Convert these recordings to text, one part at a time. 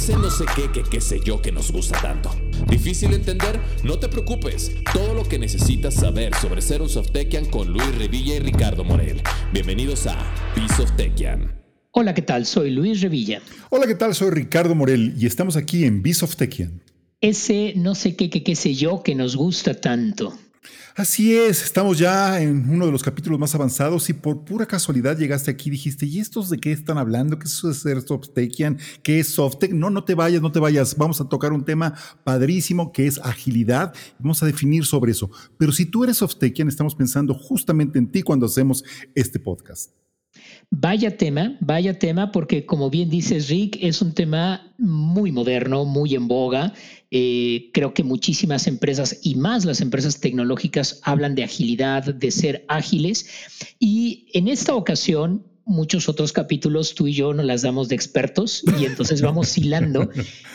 Ese no sé qué, que qué sé yo que nos gusta tanto. ¿Difícil entender? No te preocupes. Todo lo que necesitas saber sobre ser un Softekian con Luis Revilla y Ricardo Morel. Bienvenidos a Piece of Tekian. Hola, ¿qué tal? Soy Luis Revilla. Hola, ¿qué tal? Soy Ricardo Morel y estamos aquí en Beast of Tekian. Ese no sé qué, qué, qué sé yo que nos gusta tanto. Así es, estamos ya en uno de los capítulos más avanzados y por pura casualidad llegaste aquí y dijiste, ¿y estos de qué están hablando? ¿Qué es ser Softekian? ¿Qué es Softec? No, no te vayas, no te vayas. Vamos a tocar un tema padrísimo que es agilidad. Vamos a definir sobre eso. Pero si tú eres Softekian, estamos pensando justamente en ti cuando hacemos este podcast. Vaya tema, vaya tema, porque como bien dices Rick, es un tema muy moderno, muy en boga. Eh, creo que muchísimas empresas y más las empresas tecnológicas hablan de agilidad, de ser ágiles. Y en esta ocasión muchos otros capítulos tú y yo nos las damos de expertos y entonces vamos hilando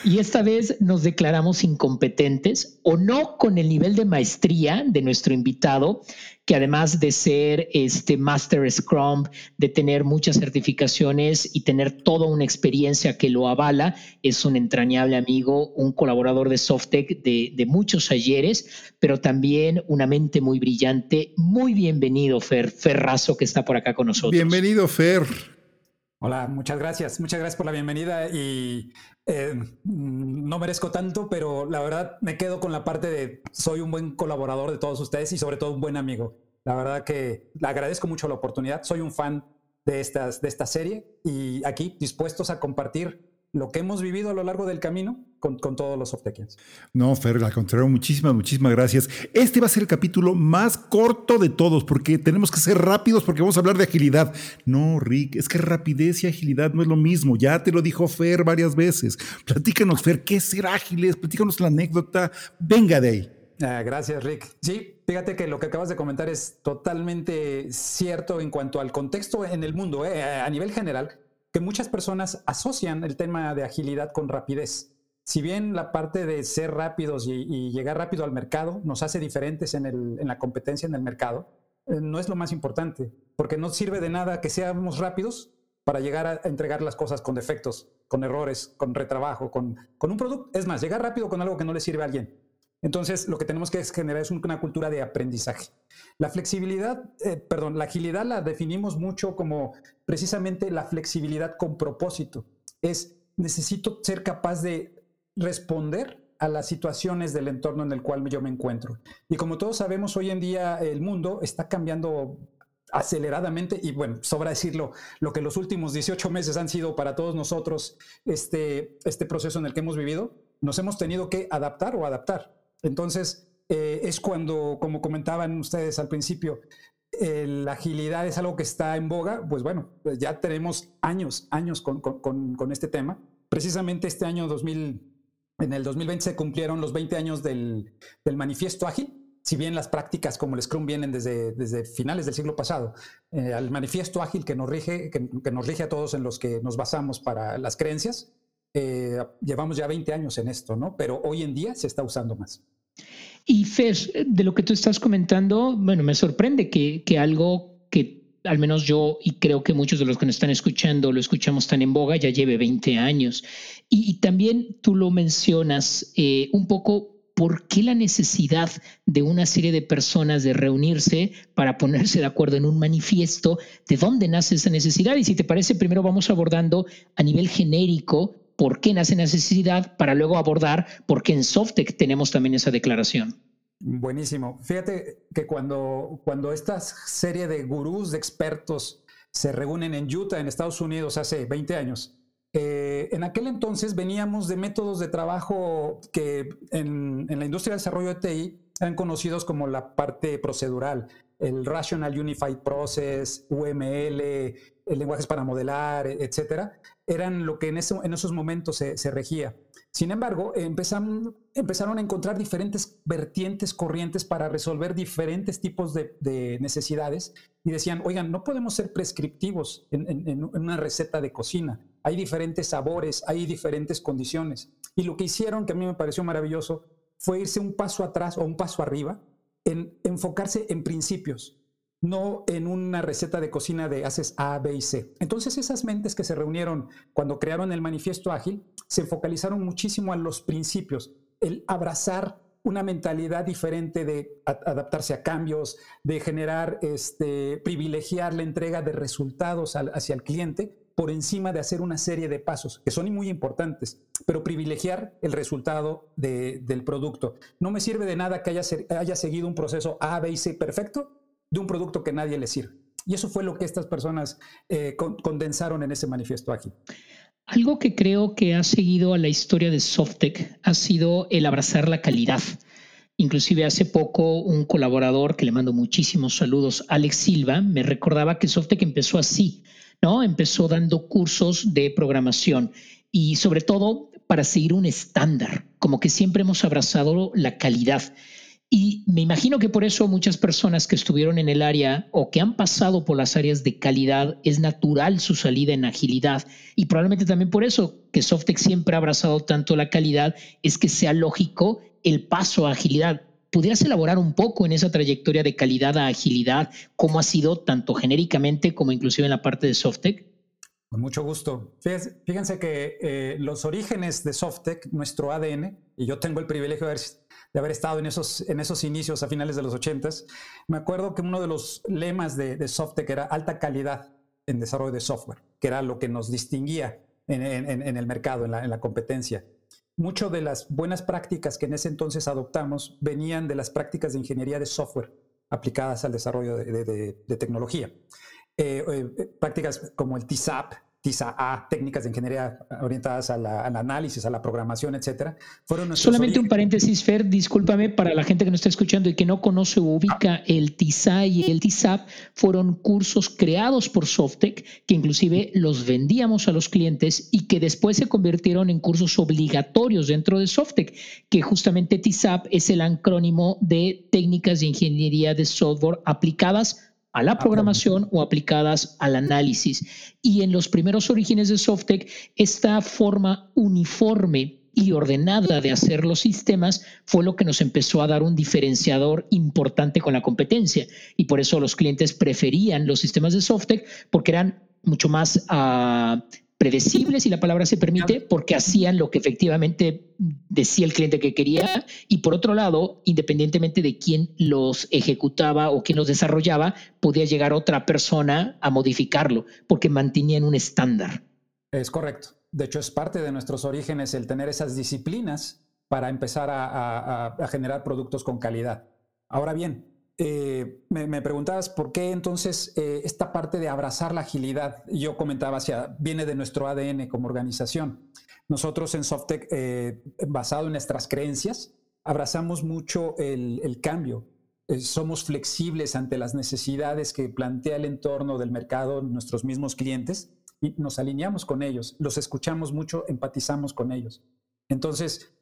y esta vez nos declaramos incompetentes o no con el nivel de maestría de nuestro invitado, que además de ser este Master Scrum, de tener muchas certificaciones y tener toda una experiencia que lo avala, es un entrañable amigo, un colaborador de Softec de, de muchos ayeres, pero también una mente muy brillante. Muy bienvenido, Fer, Ferrazo, que está por acá con nosotros. Bienvenido, Fer. Hola, muchas gracias. Muchas gracias por la bienvenida y eh, no merezco tanto, pero la verdad me quedo con la parte de soy un buen colaborador de todos ustedes y sobre todo un buen amigo. La verdad que le agradezco mucho la oportunidad. Soy un fan de, estas, de esta serie y aquí dispuestos a compartir lo que hemos vivido a lo largo del camino con, todos los Softekians. No, Fer, al contrario, muchísimas, muchísimas gracias. Este va a ser el capítulo más corto de todos porque tenemos que ser rápidos porque vamos a hablar de agilidad. No, Rick, es que rapidez y agilidad no es lo mismo. Ya te lo dijo Fer varias veces. Platícanos, Fer, ¿qué es ser ágiles? Platícanos la anécdota. Venga de ahí. Ah, gracias, Rick. Sí, fíjate que lo que acabas de comentar es totalmente cierto en cuanto al contexto en el mundo, eh, a nivel general que muchas personas asocian el tema de agilidad con rapidez. Si bien la parte de ser rápidos y, llegar rápido al mercado nos hace diferentes en, la competencia en el mercado, eh, no es lo más importante, porque no sirve de nada que seamos rápidos para llegar a entregar las cosas con defectos, con errores, con retrabajo, con, con un producto. Es más, llegar rápido con algo que no le sirve a alguien. Entonces, lo que tenemos que generar es una cultura de aprendizaje. La flexibilidad, eh, perdón, la agilidad la definimos mucho como precisamente la flexibilidad con propósito. Es, necesito ser capaz de responder a las situaciones del entorno en el cual yo me encuentro. Y como todos sabemos, hoy en día el mundo está cambiando aceleradamente y bueno, sobra decirlo, lo que los últimos 18 meses han sido para todos nosotros este, este proceso en el que hemos vivido, nos hemos tenido que adaptar o adaptar. Entonces, eh, es cuando, como comentaban ustedes al principio, la agilidad es algo que está en boga, pues bueno, pues ya tenemos años, años con, este tema. Precisamente este año 2000, en el 2020 se cumplieron los 20 años del, manifiesto ágil, si bien las prácticas como el Scrum vienen desde, desde finales del siglo pasado, eh, al manifiesto ágil que nos, rige, que, nos rige a todos en los que nos basamos para las creencias, eh, llevamos ya 20 años en esto, ¿no? Pero hoy en día se está usando más. Y Fer, de lo que tú estás comentando, bueno, me sorprende que, que algo que al menos yo y creo que muchos de los que nos están escuchando lo escuchamos tan en boga, ya lleve 20 años. Y, también tú lo mencionas eh, un poco. ¿Por qué la necesidad de una serie de personas de reunirse para ponerse de acuerdo en un manifiesto? ¿De dónde nace esa necesidad? Y si te parece, primero vamos abordando a nivel genérico por qué nace necesidad para luego abordar por qué en Softec tenemos también esa declaración. Buenísimo. Fíjate que cuando, cuando esta serie de gurús, de expertos, se reúnen en Utah, en Estados Unidos, hace 20 años, eh, en aquel entonces veníamos de métodos de trabajo que en, en la industria del desarrollo de TI eran conocidos como la parte procedural, el Rational Unified Process, UML, lenguajes para modelar, etcétera, eran lo que en, esos momentos se, regía. Sin embargo, empezaron a encontrar diferentes vertientes, corrientes para resolver diferentes tipos de, necesidades y decían, oigan, no podemos ser prescriptivos en, una receta de cocina. Hay diferentes sabores, hay diferentes condiciones. Y lo que hicieron, que a mí me pareció maravilloso, fue irse un paso atrás o un paso arriba en enfocarse en principios no en una receta de cocina de haces A, B y C. Entonces esas mentes que se reunieron cuando crearon el manifiesto ágil se focalizaron muchísimo a los principios, el abrazar una mentalidad diferente de adaptarse a cambios, de generar, este, privilegiar la entrega de resultados hacia el cliente por encima de hacer una serie de pasos que son muy importantes, pero privilegiar el resultado del producto. No me sirve de nada que haya, seguido un proceso A, B y C perfecto de un producto que nadie le sirve. Y eso fue lo que estas personas eh, condensaron en ese manifiesto aquí. Algo que creo que ha seguido a la historia de Softec ha sido el abrazar la calidad. Inclusive hace poco un colaborador que le mando muchísimos saludos, Alex Silva, me recordaba que Softec empezó así, ¿no? Empezó dando cursos de programación y sobre todo para seguir un estándar, como que siempre hemos abrazado la calidad. Y me imagino que por eso muchas personas que estuvieron en el área o que han pasado por las áreas de calidad es natural su salida en agilidad. Y probablemente también por eso que Softex siempre ha abrazado tanto la calidad es que sea lógico el paso a agilidad. ¿Pudieras elaborar un poco en esa trayectoria de calidad a agilidad? ¿Cómo ha sido tanto genéricamente como inclusive en la parte de Softec? Con mucho gusto. Fíjense, que eh, los orígenes de Softec, nuestro ADN, y yo tengo el privilegio de haber de haber estado en esos, en esos inicios a finales de los 80 me acuerdo que uno de los lemas de, de Softec era alta calidad en desarrollo de software, que era lo que nos distinguía en, el mercado, en la, competencia. Muchas de las buenas prácticas que en ese entonces adoptamos venían de las prácticas de ingeniería de software aplicadas al desarrollo de, tecnología. Eh, eh, prácticas como el TISAP, TISA A, técnicas de ingeniería orientadas al análisis, a la programación, etcétera, fueron Solamente un paréntesis, Fer, discúlpame, para la gente que nos está escuchando y que no conoce o ubica ah. el TISA y el TISAP, fueron cursos creados por Softec que inclusive los vendíamos a los clientes y que después se convirtieron en cursos obligatorios dentro de Softec, que justamente TISAP es el acrónimo de técnicas de ingeniería de software aplicadas a la programación o aplicadas al análisis. Y en los primeros orígenes de Softec, esta forma uniforme y ordenada de hacer los sistemas fue lo que nos empezó a dar un diferenciador importante con la competencia. Y por eso los clientes preferían los sistemas de Softec porque eran mucho más uh, predecibles, si la palabra se permite, porque hacían lo que efectivamente decía el cliente que quería y por otro lado, independientemente de quién los ejecutaba o quién los desarrollaba, podía llegar otra persona a modificarlo porque mantenían un estándar. Es correcto. De hecho, es parte de nuestros orígenes el tener esas disciplinas para empezar a, a generar productos con calidad. Ahora bien, eh, me, preguntabas por qué entonces eh, esta parte de abrazar la agilidad, yo comentaba hacia, viene de nuestro ADN como organización. Nosotros en Softec, eh, basado en nuestras creencias, abrazamos mucho el, cambio. somos flexibles ante las necesidades que plantea el entorno del mercado, nuestros mismos clientes, y nos alineamos con ellos, los escuchamos mucho, empatizamos con ellos. Entonces,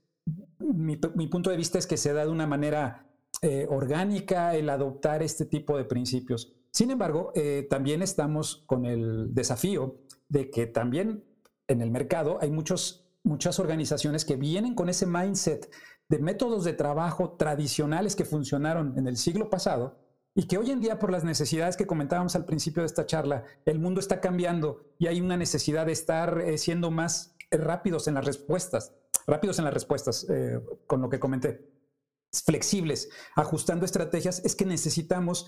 mi, mi punto de vista es que se da de una manera eh, orgánica el adoptar este tipo de principios. Sin embargo, eh, también estamos con el desafío de que también en el mercado hay muchos, muchas organizaciones que vienen con ese mindset de métodos de trabajo tradicionales que funcionaron en el siglo pasado y que hoy en día por las necesidades que comentábamos al principio de esta charla, el mundo está cambiando y hay una necesidad de estar eh, siendo más rápidos en las respuestas, rápidos en las respuestas, con lo que comenté flexibles, ajustando estrategias, es que necesitamos,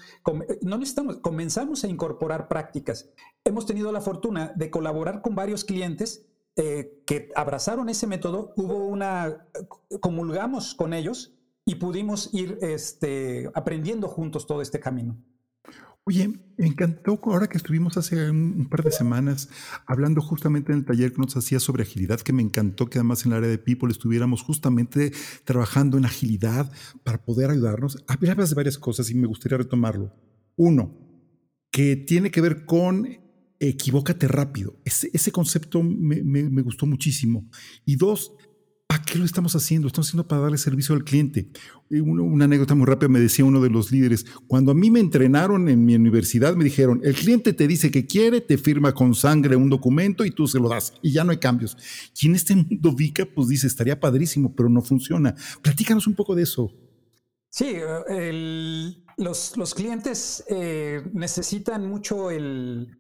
no necesitamos, comenzamos a incorporar prácticas. Hemos tenido la fortuna de colaborar con varios clientes eh, que abrazaron ese método, hubo una, comulgamos con ellos y pudimos ir este, aprendiendo juntos todo este camino. Oye, me encantó ahora que estuvimos hace un, par de semanas hablando justamente en el taller que nos hacía sobre agilidad, que me encantó que además en el área de People estuviéramos justamente trabajando en agilidad para poder ayudarnos. Hablabas de varias cosas y me gustaría retomarlo. Uno, que tiene que ver con equivócate rápido. Ese, concepto me gustó muchísimo. Y dos, ¿Para qué lo estamos haciendo? Estamos haciendo para darle servicio al cliente. Una, anécdota muy rápida me decía uno de los líderes, cuando a mí me entrenaron en mi universidad, me dijeron, el cliente te dice que quiere, te firma con sangre un documento y tú se lo das y ya no hay cambios. Y en este mundo VICA, pues dice, estaría padrísimo, pero no funciona. Platícanos un poco de eso. Sí, los, los, clientes eh, necesitan mucho el,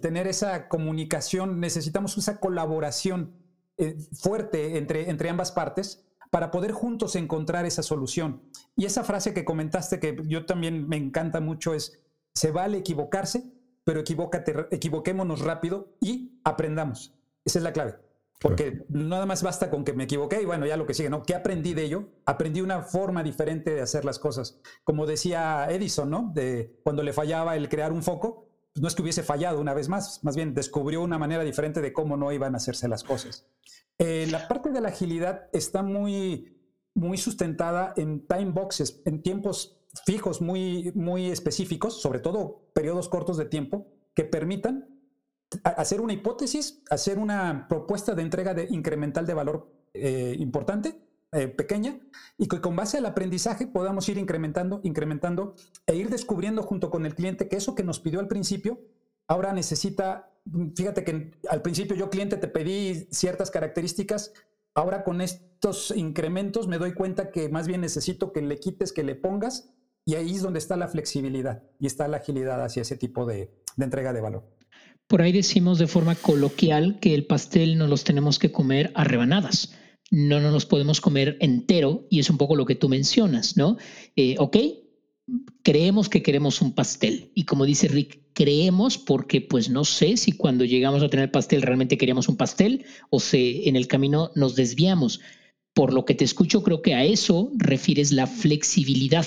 tener esa comunicación, necesitamos esa colaboración eh, fuerte entre, entre ambas partes para poder juntos encontrar esa solución. Y esa frase que comentaste, que yo también me encanta mucho, es, se vale equivocarse, pero equivoquémonos rápido y aprendamos. Esa es la clave. Porque nada más basta con que me equivoqué y bueno, ya lo que sigue, ¿no? ¿Qué aprendí de ello? Aprendí una forma diferente de hacer las cosas. Como decía Edison, ¿no? De cuando le fallaba el crear un foco, no es que hubiese fallado una vez más, más bien descubrió una manera diferente de cómo no iban a hacerse las cosas. Eh, la parte de la agilidad está muy, muy sustentada en time boxes, en tiempos fijos muy, muy específicos, sobre todo periodos cortos de tiempo, que permitan hacer una hipótesis, hacer una propuesta de entrega de, incremental de valor eh, importante, eh, pequeña, y que con base al aprendizaje podamos ir incrementando, incrementando e ir descubriendo junto con el cliente que eso que nos pidió al principio, ahora necesita, fíjate que al principio yo cliente te pedí ciertas características, ahora con estos incrementos me doy cuenta que más bien necesito que le quites, que le pongas, y ahí es donde está la flexibilidad y está la agilidad hacia ese tipo de entrega de valor. Por ahí decimos de forma coloquial que el pastel no los tenemos que comer a rebanadas. No, no nos podemos comer entero y es un poco lo que tú mencionas, ¿no? Eh, ok, creemos que queremos un pastel y como dice Rick, creemos porque pues no sé si cuando llegamos a tener pastel realmente queríamos un pastel o si en el camino nos desviamos. Por lo que te escucho, creo que a eso refieres la flexibilidad.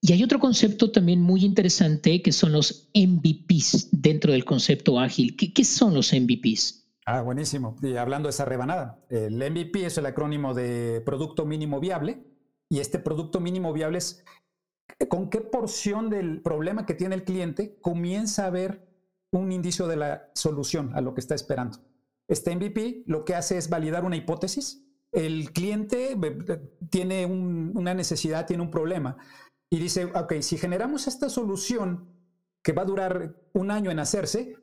Y hay otro concepto también muy interesante que son los MVPs dentro del concepto ágil. ¿Qué, son los MVPs? Ah, buenísimo. Y hablando de esa rebanada, el MVP es el acrónimo de Producto Mínimo Viable y este Producto Mínimo Viable es con qué porción del problema que tiene el cliente comienza a ver un indicio de la solución a lo que está esperando. Este MVP lo que hace es validar una hipótesis. El cliente eh, tiene una necesidad, tiene un problema y dice, ok, si generamos esta solución que va a durar un año en hacerse,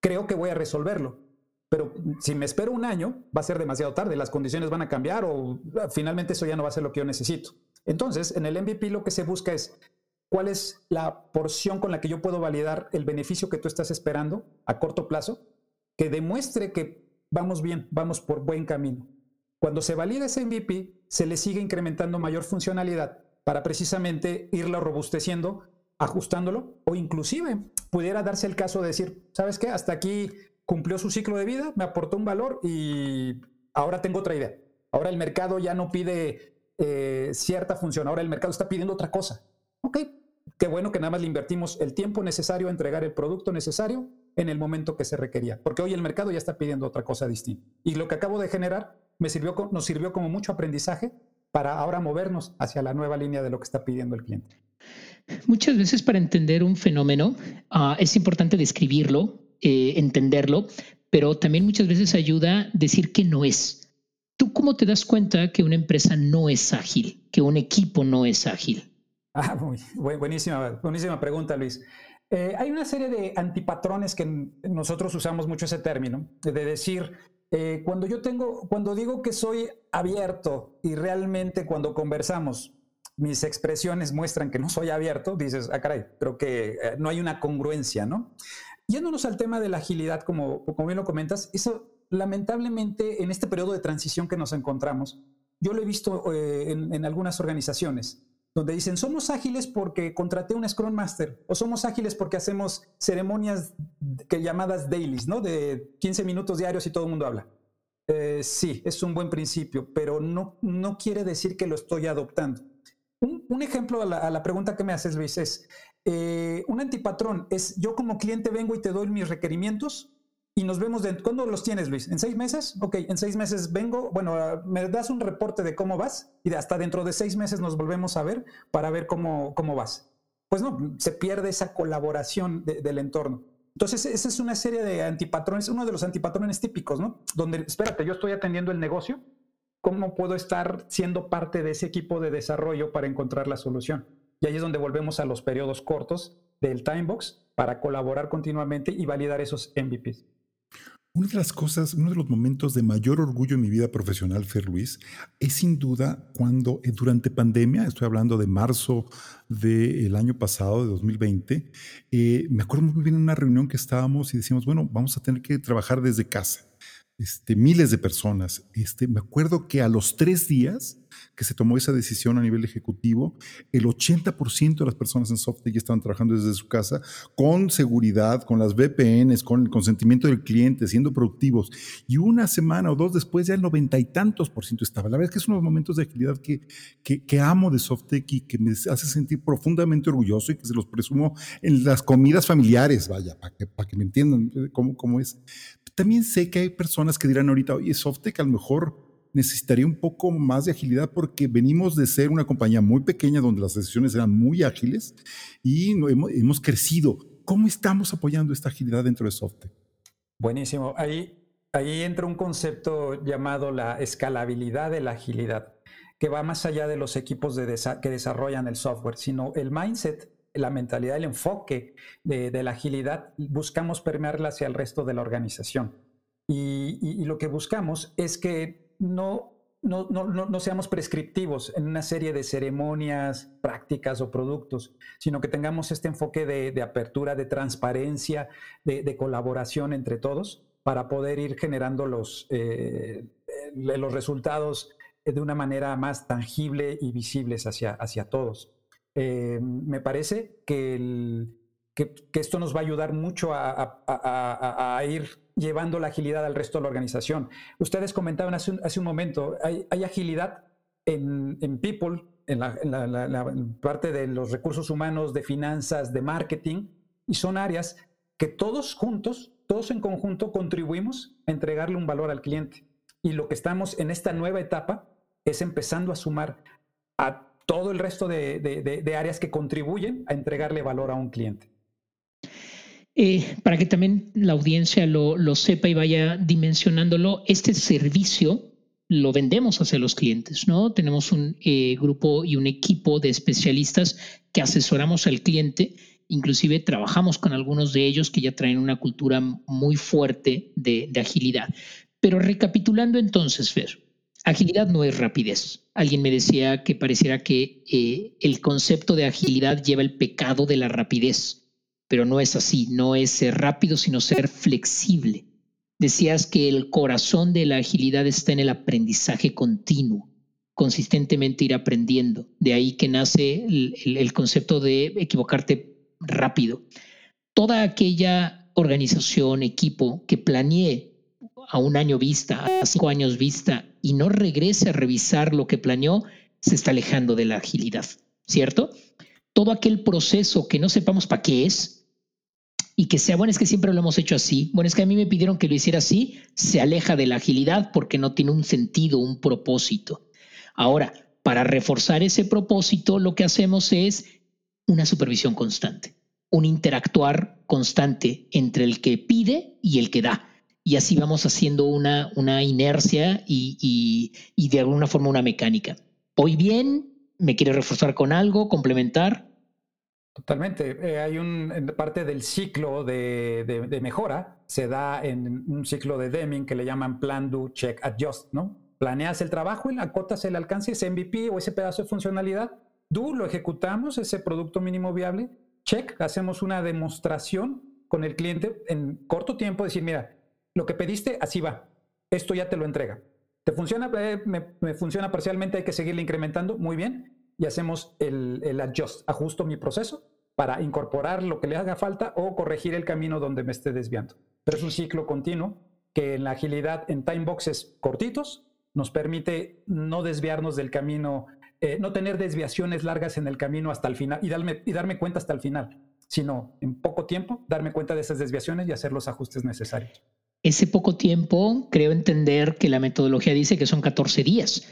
creo que voy a resolverlo. Pero si me espero un año, va a ser demasiado tarde, las condiciones van a cambiar o ah, finalmente eso ya no va a ser lo que yo necesito. Entonces, en el MVP lo que se busca es cuál es la porción con la que yo puedo validar el beneficio que tú estás esperando a corto plazo, que demuestre que vamos bien, vamos por buen camino. Cuando se valida ese MVP, se le sigue incrementando mayor funcionalidad para precisamente irlo robusteciendo, ajustándolo o inclusive pudiera darse el caso de decir, ¿sabes qué? Hasta aquí cumplió su ciclo de vida, me aportó un valor y ahora tengo otra idea. Ahora el mercado ya no pide eh, cierta función, ahora el mercado está pidiendo otra cosa. Ok, qué bueno que nada más le invertimos el tiempo necesario a entregar el producto necesario en el momento que se requería, porque hoy el mercado ya está pidiendo otra cosa distinta. Y lo que acabo de generar me sirvió, nos sirvió como mucho aprendizaje para ahora movernos hacia la nueva línea de lo que está pidiendo el cliente. Muchas veces para entender un fenómeno ah, es importante describirlo, eh, entenderlo, pero también muchas veces ayuda decir que no es. ¿Tú cómo te das cuenta que una empresa no es ágil, que un equipo no es ágil? Ah, buenísima, buenísima pregunta, Luis. Eh, hay una serie de antipatrones que nosotros usamos mucho ese término, de decir, eh, cuando yo tengo, cuando digo que soy abierto y realmente cuando conversamos mis expresiones muestran que no soy abierto, dices, ah, caray, creo que no hay una congruencia, ¿no? Yéndonos al tema de la agilidad, como, como bien lo comentas, eso lamentablemente en este periodo de transición que nos encontramos, yo lo he visto eh, en, algunas organizaciones donde dicen, somos ágiles porque contraté un Scrum Master, o somos ágiles porque hacemos ceremonias llamadas dailies, ¿no? De 15 minutos diarios y todo el mundo habla. Eh, sí, es un buen principio, pero no, no quiere decir que lo estoy adoptando. Un, ejemplo a la, pregunta que me haces, Luis, es, eh, un antipatrón es yo como cliente vengo y te doy mis requerimientos y nos vemos de, ¿cuándo los tienes, Luis? ¿En seis meses? Ok, en seis meses vengo, bueno, ah, me das un reporte de cómo vas y hasta dentro de seis meses nos volvemos a ver para ver cómo, cómo vas. Pues no, se pierde esa colaboración del entorno. Entonces, esa es una serie de antipatrones, uno de los antipatrones típicos, ¿no? Donde, espérate, yo estoy atendiendo el negocio, ¿cómo puedo estar siendo parte de ese equipo de desarrollo para encontrar la solución? Y ahí es donde volvemos a los periodos cortos del timebox para colaborar continuamente y validar esos MVPs. Una de las cosas, uno de los momentos de mayor orgullo en mi vida profesional, Fer Luis, es sin duda cuando eh, durante pandemia, estoy hablando de marzo del año pasado, de 2020, eh, me acuerdo muy bien en una reunión que estábamos y decíamos, bueno, vamos a tener que trabajar desde casa. Este, miles de personas. Este, me acuerdo que a los tres días que se tomó esa decisión a nivel ejecutivo, el 80% de las personas en Softec ya estaban trabajando desde su casa con seguridad, con las VPNs, con el consentimiento del cliente, siendo productivos. Y una semana o dos después ya el noventa y tantos por ciento estaba. La verdad es que es uno de los momentos de agilidad que, que, amo de Softec y que me hace sentir profundamente orgulloso y que se los presumo en las comidas familiares, vaya, para que, para que me entiendan eh, cómo, cómo es. También sé que hay personas que dirán ahorita, oye, Softec a lo mejor necesitaría un poco más de agilidad porque venimos de ser una compañía muy pequeña donde las decisiones eran muy ágiles y hemos, hemos crecido. ¿Cómo estamos apoyando esta agilidad dentro de Softec? Buenísimo. Ahí, ahí entra un concepto llamado la escalabilidad de la agilidad, que va más allá de los equipos de que desarrollan el software, sino el mindset la mentalidad, el enfoque de, la agilidad, buscamos permearla hacia el resto de la organización. Y, lo que buscamos es que no, no, no, no, seamos prescriptivos en una serie de ceremonias, prácticas o productos, sino que tengamos este enfoque de, apertura, de transparencia, de, colaboración entre todos para poder ir generando los, eh, los resultados de una manera más tangible y visibles hacia, hacia todos. Eh, me parece que, que, esto nos va a ayudar mucho a, ir llevando la agilidad al resto de la organización. Ustedes comentaban hace un, momento, hay, agilidad en, People, en la, parte de los recursos humanos, de finanzas, de marketing, y son áreas que todos juntos, todos en conjunto, contribuimos a entregarle un valor al cliente. Y lo que estamos en esta nueva etapa es empezando a sumar a todo el resto de, áreas que contribuyen a entregarle valor a un cliente. Eh, para que también la audiencia lo, sepa y vaya dimensionándolo, este servicio lo vendemos hacia los clientes, ¿no? Tenemos un eh, grupo y un equipo de especialistas que asesoramos al cliente, inclusive trabajamos con algunos de ellos que ya traen una cultura muy fuerte de, agilidad. Pero recapitulando entonces, Fer, Agilidad no es rapidez. Alguien me decía que pareciera que eh, el concepto de agilidad lleva el pecado de la rapidez, pero no es así, no es ser rápido, sino ser flexible. Decías que el corazón de la agilidad está en el aprendizaje continuo, consistentemente ir aprendiendo. De ahí que nace el, concepto de equivocarte rápido. Toda aquella organización, equipo que planee a un año vista, a cinco años vista y no regrese a revisar lo que planeó, se está alejando de la agilidad, ¿cierto? Todo aquel proceso que no sepamos para qué es y que sea, bueno, es que siempre lo hemos hecho así, bueno, es que a mí me pidieron que lo hiciera así, se aleja de la agilidad porque no tiene un sentido, un propósito. Ahora, para reforzar ese propósito, lo que hacemos es una supervisión constante, un interactuar constante entre el que pide y el que da y así vamos haciendo una, una inercia y, de alguna forma una mecánica. Hoy bien, ¿me quiere reforzar con algo, complementar? Totalmente. Eh, hay un parte del ciclo de, mejora, se da en un ciclo de Deming que le llaman Plan, Do, Check, Adjust, ¿no? Planeas el trabajo y acotas el alcance, ese MVP o ese pedazo de funcionalidad. Do, lo ejecutamos, ese producto mínimo viable. Check, hacemos una demostración con el cliente en corto tiempo, decir, mira, lo que pediste, así va. Esto ya te lo entrega. ¿Te funciona? Eh, me, funciona parcialmente, hay que seguirle incrementando. Muy bien. Y hacemos el, el adjust, ajusto mi proceso para incorporar lo que le haga falta o corregir el camino donde me esté desviando. Pero es un ciclo continuo que en la agilidad en time boxes cortitos nos permite no desviarnos del camino, eh, no tener desviaciones largas en el camino hasta el final y darme, y darme cuenta hasta el final, sino en poco tiempo darme cuenta de esas desviaciones y hacer los ajustes necesarios ese poco tiempo, creo entender que la metodología dice que son 14 días.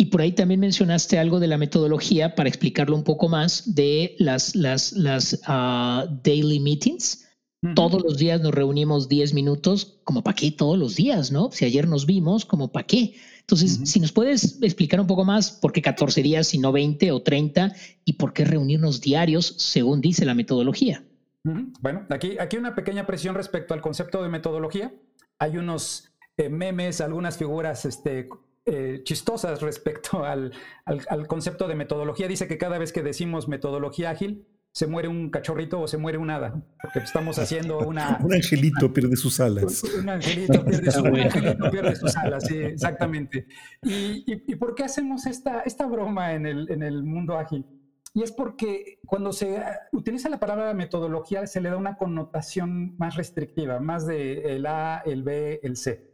Y por ahí también mencionaste algo de la metodología para explicarlo un poco más de las, las, las ah, daily meetings. Todos los días nos reunimos 10 minutos, como para qué todos los días, ¿no? Si ayer nos vimos, como para qué. Entonces, si nos puedes explicar un poco más por qué 14 días y no 20 o 30 y por qué reunirnos diarios según dice la metodología. Bueno, aquí, aquí una pequeña presión respecto al concepto de metodología. hay unos eh, memes, algunas figuras este, eh, chistosas respecto al, al, concepto de metodología. Dice que cada vez que decimos metodología ágil, se muere un cachorrito o se muere un hada, porque estamos haciendo una... un angelito pierde sus alas. Un, angelito, pierde, su, angelito pierde sus alas, sí, exactamente. ¿Y, y, por qué hacemos esta, esta broma en el, en el mundo ágil? Y es porque cuando se utiliza la palabra metodología se le da una connotación más restrictiva, más de el A, el B, el C.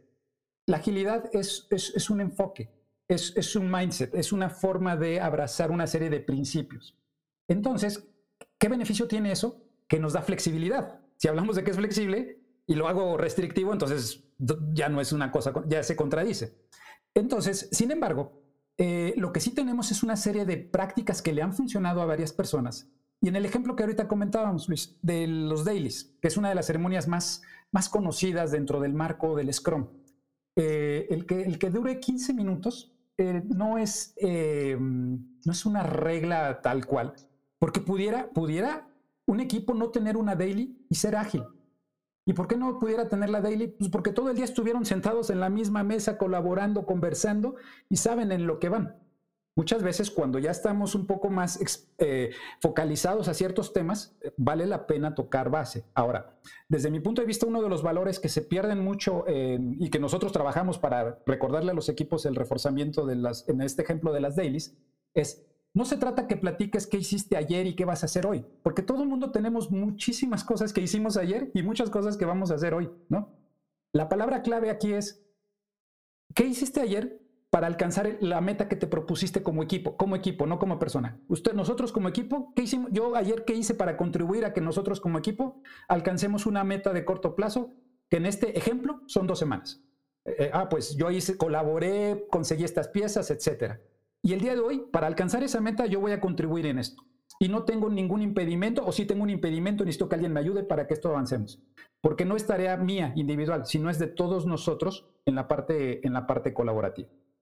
La agilidad es, es, un enfoque, es, es un mindset, es una forma de abrazar una serie de principios. Entonces, ¿Qué beneficio tiene eso? Que nos da flexibilidad. Si hablamos de que es flexible y lo hago restrictivo, entonces ya no es una cosa, ya se contradice. Entonces, sin embargo, eh, lo que sí tenemos es una serie de prácticas que le han funcionado a varias personas. Y en el ejemplo que ahorita comentábamos, Luis, de los dailies, que es una de las ceremonias más, más conocidas dentro del marco del Scrum, eh, el, que, el que dure 15 minutos eh, no, es, no es una regla tal cual, porque pudiera, pudiera un equipo no tener una daily y ser ágil. ¿Y por qué no pudiera tener la daily? Pues porque todo el día estuvieron sentados en la misma mesa, colaborando, conversando y saben en lo que van. Muchas veces cuando ya estamos un poco más eh, focalizados a ciertos temas, eh, vale la pena tocar base. Ahora, desde mi punto de vista, uno de los valores que se pierden mucho y que nosotros trabajamos para recordarle a los equipos el reforzamiento de las, en este ejemplo de las dailies, es no se trata que platiques qué hiciste ayer y qué vas a hacer hoy, porque todo el mundo tenemos muchísimas cosas que hicimos ayer y muchas cosas que vamos a hacer hoy, ¿no? La palabra clave aquí es, ¿qué hiciste ayer para alcanzar la meta que te propusiste como equipo, como equipo, no como persona? Usted, nosotros como equipo, ¿qué hicimos? Yo ayer, ¿qué hice para contribuir a que nosotros como equipo alcancemos una meta de corto plazo, que en este ejemplo son dos semanas? Eh, eh, ah, pues yo hice, colaboré, conseguí estas piezas, etcétera. Y el día de hoy, para alcanzar esa meta, yo voy a contribuir en esto. Y no tengo ningún impedimento, o si tengo un impedimento, necesito que alguien me ayude para que esto avancemos. Porque no es tarea mía individual, sino es de todos nosotros en la parte, en la parte colaborativa.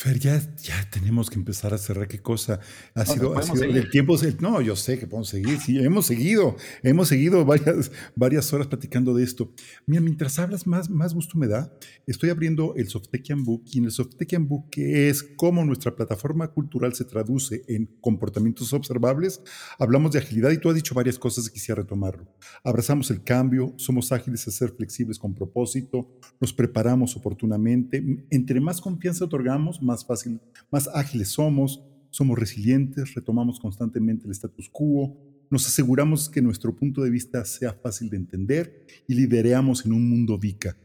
Fer, ya, ya tenemos que empezar a cerrar. ¿Qué cosa? Ha sido, ha sido el tiempo. No, yo sé que podemos seguir. Sí, hemos seguido. Hemos seguido varias, varias horas platicando de esto. Mira, mientras hablas, más, más gusto me da. Estoy abriendo el Softekian Book y en el Softekian Book, que es cómo nuestra plataforma cultural se traduce en comportamientos observables, hablamos de agilidad y tú has dicho varias cosas y quisiera retomarlo. Abrazamos el cambio, somos ágiles a ser flexibles con propósito, nos preparamos oportunamente. Entre más confianza otorgamos, más fácil, más ágiles somos, somos resilientes, retomamos constantemente el status quo, nos aseguramos que nuestro punto de vista sea fácil de entender y lidereamos en un mundo VICA.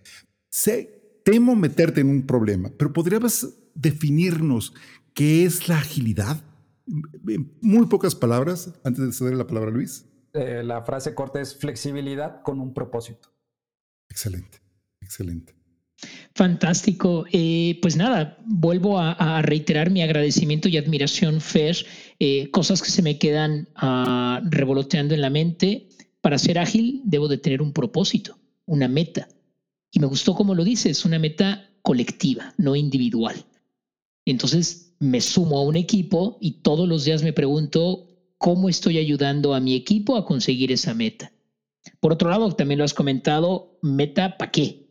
Sé, temo meterte en un problema, pero ¿podrías definirnos qué es la agilidad? En muy pocas palabras, antes de ceder la palabra a Luis. Eh, la frase corta es flexibilidad con un propósito. Excelente, excelente. Fantástico. Eh, pues nada, vuelvo a, reiterar mi agradecimiento y admiración, Fer. Eh, cosas que se me quedan uh, revoloteando en la mente. Para ser ágil, debo de tener un propósito, una meta. Y me gustó como lo dices, una meta colectiva, no individual. Entonces me sumo a un equipo y todos los días me pregunto cómo estoy ayudando a mi equipo a conseguir esa meta. Por otro lado, también lo has comentado, meta para qué?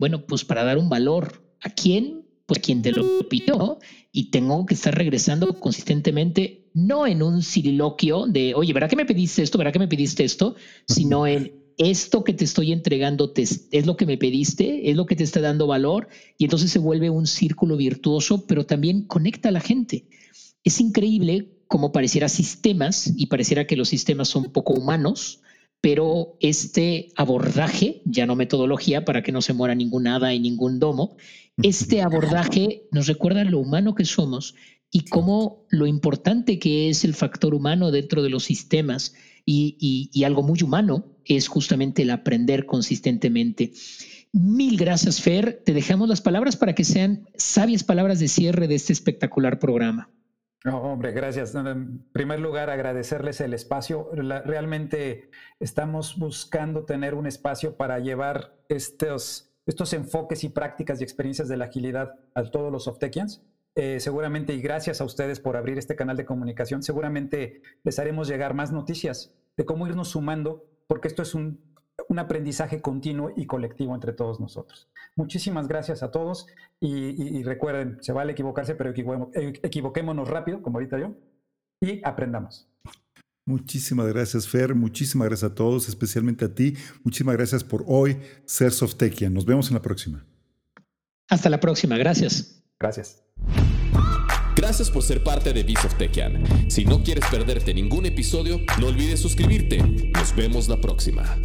Bueno, pues para dar un valor. ¿A quién? Pues a quien te lo pidió. Y tengo que estar regresando consistentemente, no en un soliloquio de, oye, ¿verdad que me pediste esto? ¿Verdad que me pediste esto? Sino en esto que te estoy entregando es lo que me pediste, es lo que te está dando valor. Y entonces se vuelve un círculo virtuoso, pero también conecta a la gente. Es increíble cómo pareciera sistemas y pareciera que los sistemas son poco humanos, pero este abordaje, ya no metodología para que no se muera ningún hada y ningún domo, este abordaje nos recuerda lo humano que somos y cómo lo importante que es el factor humano dentro de los sistemas y, y algo muy humano es justamente el aprender consistentemente. Mil gracias, Fer. Te dejamos las palabras para que sean sabias palabras de cierre de este espectacular programa. No, hombre, gracias. En primer lugar, agradecerles el espacio. realmente estamos buscando tener un espacio para llevar estos, estos enfoques y prácticas y experiencias de la agilidad a todos los Softekians. Eh, seguramente, y gracias a ustedes por abrir este canal de comunicación, seguramente les haremos llegar más noticias de cómo irnos sumando, porque esto es un, un aprendizaje continuo y colectivo entre todos nosotros. Muchísimas gracias a todos y, recuerden, se vale equivocarse, pero equivoquémonos rápido, como ahorita yo, y aprendamos. Muchísimas gracias, Fer. Muchísimas gracias a todos, especialmente a ti. Muchísimas gracias por hoy ser Softekian. Nos vemos en la próxima. Hasta la próxima. Gracias. Gracias. Gracias por ser parte de Techian. Si no quieres perderte ningún episodio, no olvides suscribirte. Nos vemos la próxima.